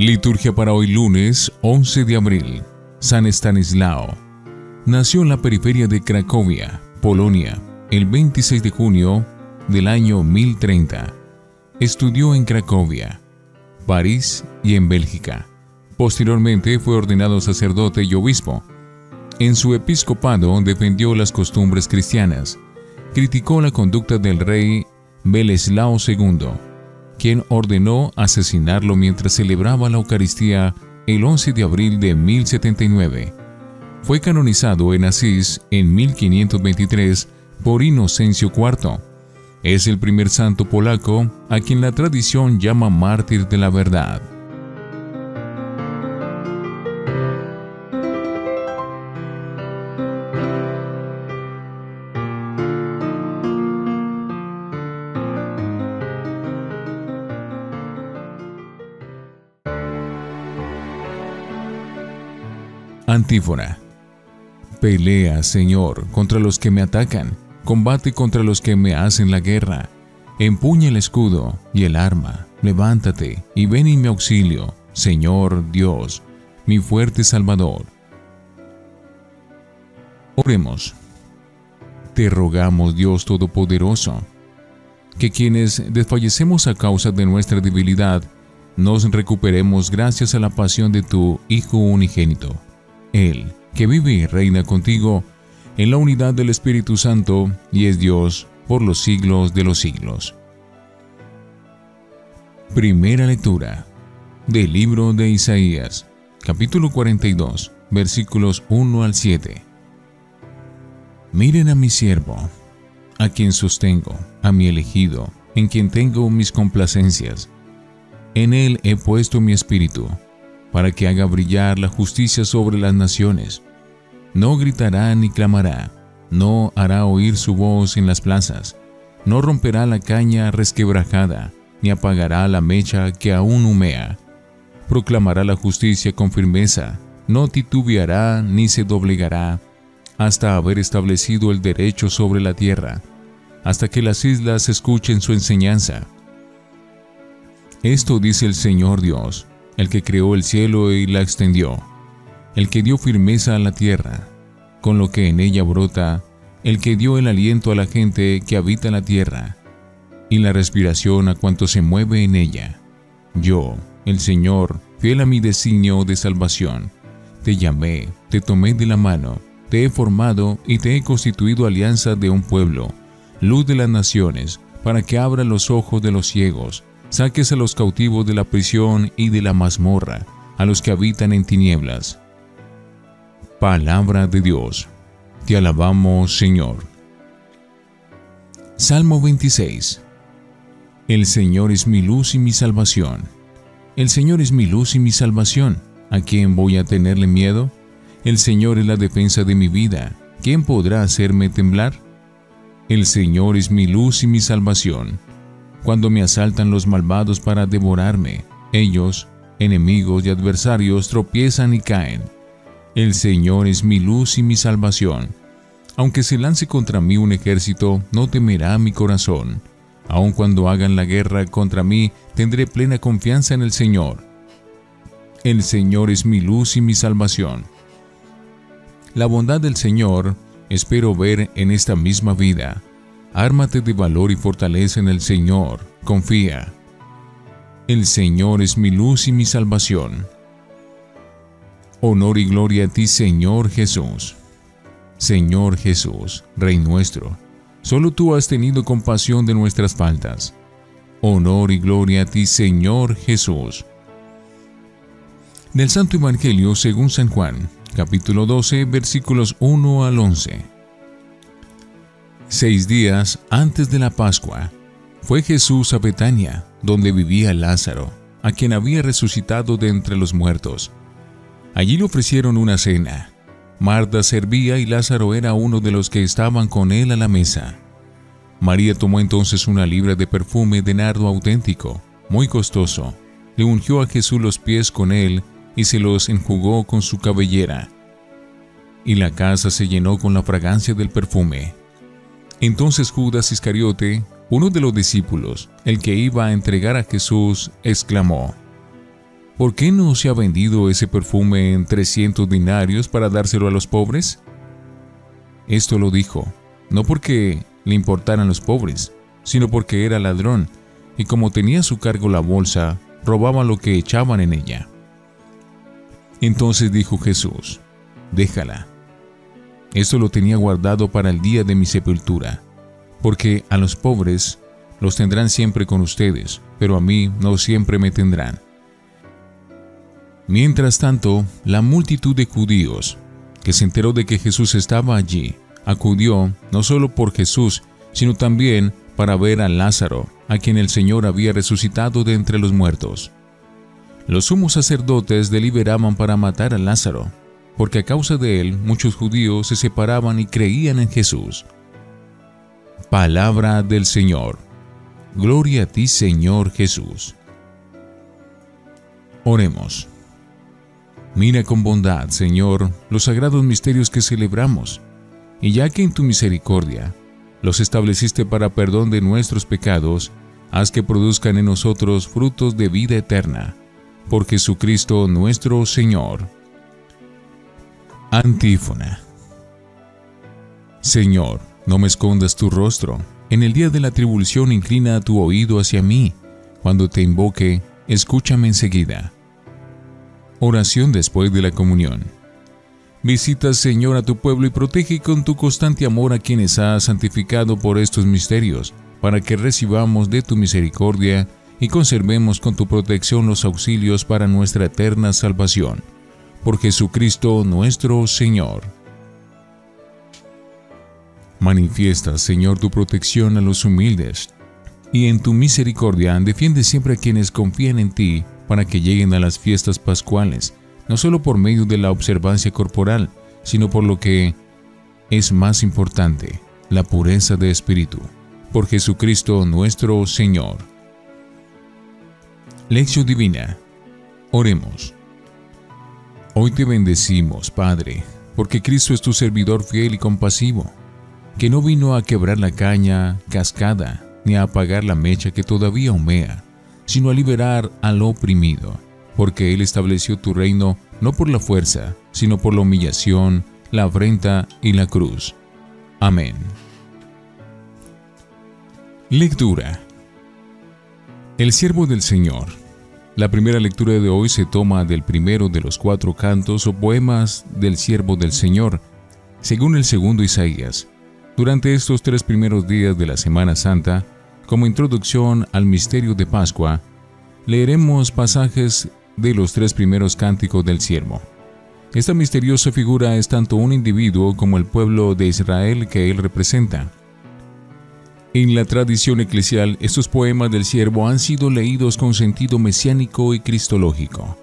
Liturgia para hoy lunes 11 de abril. San Estanislao. Nació en la periferia de Cracovia, Polonia, el 26 de junio del año 1030. Estudió en Cracovia, París y en Bélgica. Posteriormente fue ordenado sacerdote y obispo. En su episcopado defendió las costumbres cristianas. Criticó la conducta del rey Beleslao II, quien ordenó asesinarlo mientras celebraba la Eucaristía el 11 de abril de 1079. Fue canonizado en Asís en 1523 por Inocencio IV. Es el primer santo polaco a quien la tradición llama mártir de la verdad. Antífona. Pelea, Señor, contra los que me atacan, combate contra los que me hacen la guerra. Empuña el escudo y el arma, levántate y ven en mi auxilio, Señor Dios, mi fuerte Salvador. Oremos. Te rogamos, Dios Todopoderoso, que quienes desfallecemos a causa de nuestra debilidad, nos recuperemos gracias a la pasión de tu Hijo unigénito él, que vive y reina contigo en la unidad del Espíritu Santo y es Dios por los siglos de los siglos. Primera lectura del libro de Isaías, capítulo 42, versículos 1 al 7. Miren a mi siervo, a quien sostengo, a mi elegido, en quien tengo mis complacencias. En él he puesto mi espíritu para que haga brillar la justicia sobre las naciones. No gritará ni clamará, no hará oír su voz en las plazas, no romperá la caña resquebrajada, ni apagará la mecha que aún humea. Proclamará la justicia con firmeza, no titubeará ni se doblegará, hasta haber establecido el derecho sobre la tierra, hasta que las islas escuchen su enseñanza. Esto dice el Señor Dios, el que creó el cielo y la extendió, el que dio firmeza a la tierra, con lo que en ella brota, el que dio el aliento a la gente que habita la tierra, y la respiración a cuanto se mueve en ella. Yo, el Señor, fiel a mi designio de salvación, te llamé, te tomé de la mano, te he formado y te he constituido alianza de un pueblo, luz de las naciones, para que abra los ojos de los ciegos, Saques a los cautivos de la prisión y de la mazmorra, a los que habitan en tinieblas. Palabra de Dios. Te alabamos, Señor. Salmo 26. El Señor es mi luz y mi salvación. El Señor es mi luz y mi salvación. ¿A quién voy a tenerle miedo? El Señor es la defensa de mi vida. ¿Quién podrá hacerme temblar? El Señor es mi luz y mi salvación cuando me asaltan los malvados para devorarme. Ellos, enemigos y adversarios, tropiezan y caen. El Señor es mi luz y mi salvación. Aunque se lance contra mí un ejército, no temerá mi corazón. Aun cuando hagan la guerra contra mí, tendré plena confianza en el Señor. El Señor es mi luz y mi salvación. La bondad del Señor espero ver en esta misma vida Ármate de valor y fortaleza en el Señor, confía. El Señor es mi luz y mi salvación. Honor y gloria a ti, Señor Jesús. Señor Jesús, Rey nuestro, solo tú has tenido compasión de nuestras faltas. Honor y gloria a ti, Señor Jesús. Del Santo Evangelio según San Juan, capítulo 12, versículos 1 al 11. Seis días antes de la Pascua, fue Jesús a Betania, donde vivía Lázaro, a quien había resucitado de entre los muertos. Allí le ofrecieron una cena. Marta servía y Lázaro era uno de los que estaban con él a la mesa. María tomó entonces una libra de perfume de nardo auténtico, muy costoso, le ungió a Jesús los pies con él y se los enjugó con su cabellera. Y la casa se llenó con la fragancia del perfume. Entonces Judas Iscariote, uno de los discípulos, el que iba a entregar a Jesús, exclamó, ¿por qué no se ha vendido ese perfume en 300 dinarios para dárselo a los pobres? Esto lo dijo, no porque le importaran los pobres, sino porque era ladrón, y como tenía a su cargo la bolsa, robaba lo que echaban en ella. Entonces dijo Jesús, déjala. Esto lo tenía guardado para el día de mi sepultura, porque a los pobres los tendrán siempre con ustedes, pero a mí no siempre me tendrán. Mientras tanto, la multitud de judíos, que se enteró de que Jesús estaba allí, acudió no solo por Jesús, sino también para ver a Lázaro, a quien el Señor había resucitado de entre los muertos. Los sumos sacerdotes deliberaban para matar a Lázaro, porque a causa de él muchos judíos se separaban y creían en Jesús. Palabra del Señor. Gloria a ti, Señor Jesús. Oremos. Mira con bondad, Señor, los sagrados misterios que celebramos, y ya que en tu misericordia los estableciste para perdón de nuestros pecados, haz que produzcan en nosotros frutos de vida eterna. Por Jesucristo nuestro Señor. Antífona. Señor, no me escondas tu rostro. En el día de la tribulación inclina tu oído hacia mí. Cuando te invoque, escúchame enseguida. Oración después de la comunión. Visita, Señor, a tu pueblo y protege con tu constante amor a quienes has santificado por estos misterios, para que recibamos de tu misericordia y conservemos con tu protección los auxilios para nuestra eterna salvación. Por Jesucristo nuestro Señor. Manifiesta, Señor, tu protección a los humildes, y en tu misericordia defiende siempre a quienes confían en ti para que lleguen a las fiestas pascuales, no solo por medio de la observancia corporal, sino por lo que es más importante, la pureza de espíritu. Por Jesucristo nuestro Señor. Lección Divina. Oremos. Hoy te bendecimos, Padre, porque Cristo es tu servidor fiel y compasivo, que no vino a quebrar la caña cascada, ni a apagar la mecha que todavía humea, sino a liberar al oprimido, porque Él estableció tu reino no por la fuerza, sino por la humillación, la afrenta y la cruz. Amén. Lectura. El siervo del Señor. La primera lectura de hoy se toma del primero de los cuatro cantos o poemas del siervo del Señor, según el segundo Isaías. Durante estos tres primeros días de la Semana Santa, como introducción al misterio de Pascua, leeremos pasajes de los tres primeros cánticos del siervo. Esta misteriosa figura es tanto un individuo como el pueblo de Israel que él representa. En la tradición eclesial, estos poemas del siervo han sido leídos con sentido mesiánico y cristológico.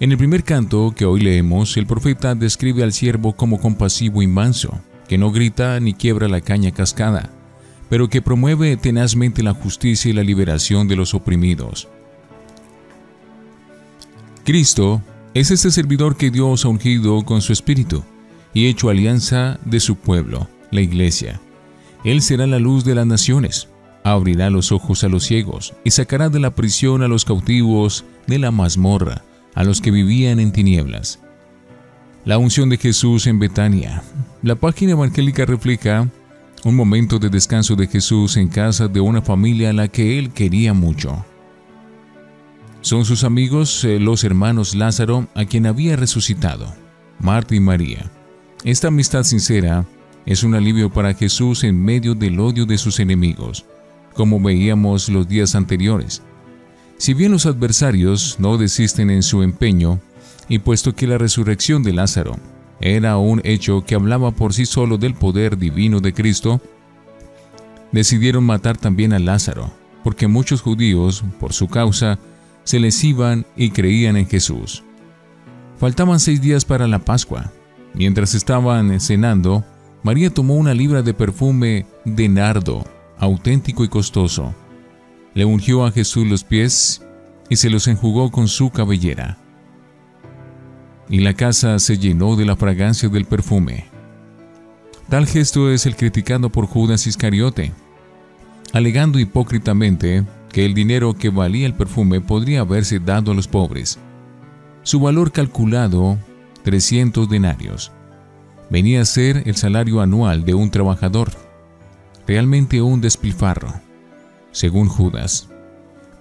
En el primer canto que hoy leemos, el profeta describe al siervo como compasivo y manso, que no grita ni quiebra la caña cascada, pero que promueve tenazmente la justicia y la liberación de los oprimidos. Cristo es este servidor que Dios ha ungido con su espíritu y hecho alianza de su pueblo, la iglesia. Él será la luz de las naciones, abrirá los ojos a los ciegos y sacará de la prisión a los cautivos de la mazmorra, a los que vivían en tinieblas. La unción de Jesús en Betania. La página evangélica refleja un momento de descanso de Jesús en casa de una familia a la que él quería mucho. Son sus amigos eh, los hermanos Lázaro a quien había resucitado, Marta y María. Esta amistad sincera es un alivio para Jesús en medio del odio de sus enemigos, como veíamos los días anteriores. Si bien los adversarios no desisten en su empeño, y puesto que la resurrección de Lázaro era un hecho que hablaba por sí solo del poder divino de Cristo, decidieron matar también a Lázaro, porque muchos judíos, por su causa, se les iban y creían en Jesús. Faltaban seis días para la Pascua. Mientras estaban cenando, María tomó una libra de perfume de nardo, auténtico y costoso. Le ungió a Jesús los pies y se los enjugó con su cabellera y la casa se llenó de la fragancia del perfume. Tal gesto es el criticado por Judas Iscariote, alegando hipócritamente que el dinero que valía el perfume podría haberse dado a los pobres. Su valor calculado, 300 denarios. Venía a ser el salario anual de un trabajador. Realmente un despilfarro, según Judas.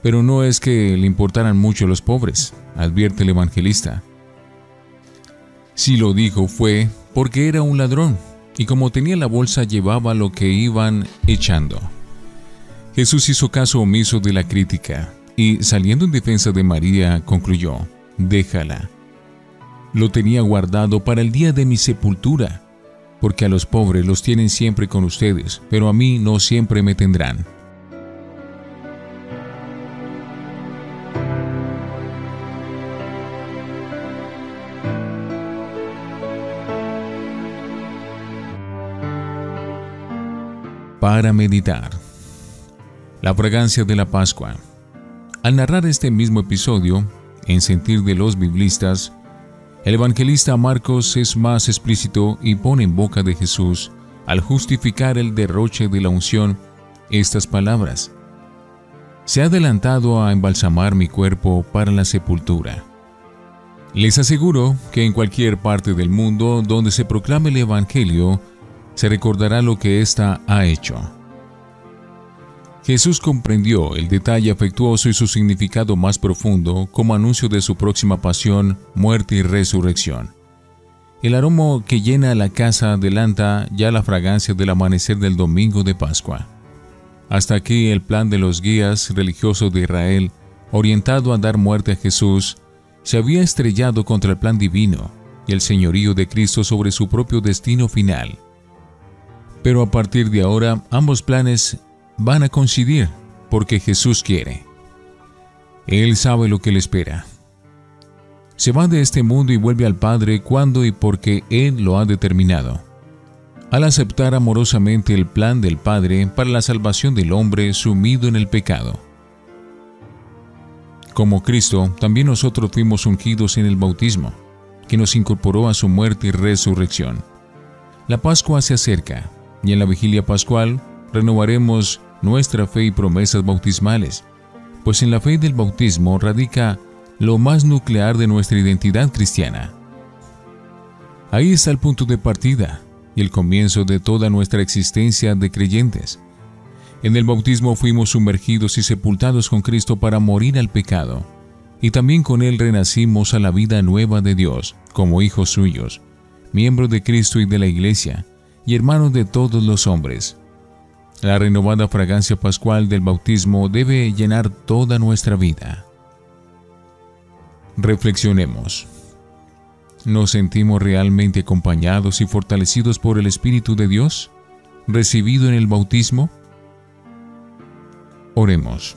Pero no es que le importaran mucho los pobres, advierte el evangelista. Si lo dijo fue porque era un ladrón, y como tenía la bolsa llevaba lo que iban echando. Jesús hizo caso omiso de la crítica y, saliendo en defensa de María, concluyó, déjala. Lo tenía guardado para el día de mi sepultura, porque a los pobres los tienen siempre con ustedes, pero a mí no siempre me tendrán. Para meditar. La fragancia de la Pascua. Al narrar este mismo episodio, en sentir de los biblistas, el evangelista Marcos es más explícito y pone en boca de Jesús, al justificar el derroche de la unción, estas palabras. Se ha adelantado a embalsamar mi cuerpo para la sepultura. Les aseguro que en cualquier parte del mundo donde se proclame el Evangelio, se recordará lo que ésta ha hecho. Jesús comprendió el detalle afectuoso y su significado más profundo como anuncio de su próxima pasión, muerte y resurrección. El aroma que llena la casa adelanta ya la fragancia del amanecer del domingo de Pascua. Hasta aquí el plan de los guías religiosos de Israel, orientado a dar muerte a Jesús, se había estrellado contra el plan divino y el señorío de Cristo sobre su propio destino final. Pero a partir de ahora ambos planes van a coincidir porque Jesús quiere. Él sabe lo que le espera. Se va de este mundo y vuelve al Padre cuando y porque Él lo ha determinado. Al aceptar amorosamente el plan del Padre para la salvación del hombre sumido en el pecado. Como Cristo, también nosotros fuimos ungidos en el bautismo, que nos incorporó a su muerte y resurrección. La Pascua se acerca, y en la vigilia pascual renovaremos nuestra fe y promesas bautismales, pues en la fe del bautismo radica lo más nuclear de nuestra identidad cristiana. Ahí está el punto de partida y el comienzo de toda nuestra existencia de creyentes. En el bautismo fuimos sumergidos y sepultados con Cristo para morir al pecado, y también con Él renacimos a la vida nueva de Dios, como hijos suyos, miembros de Cristo y de la Iglesia, y hermanos de todos los hombres. La renovada fragancia pascual del bautismo debe llenar toda nuestra vida. Reflexionemos. ¿Nos sentimos realmente acompañados y fortalecidos por el Espíritu de Dios, recibido en el bautismo? Oremos.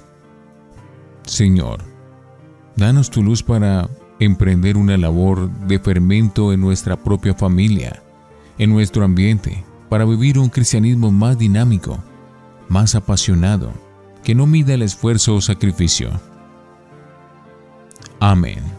Señor, danos tu luz para emprender una labor de fermento en nuestra propia familia, en nuestro ambiente, para vivir un cristianismo más dinámico, más apasionado, que no mida el esfuerzo o sacrificio. Amén.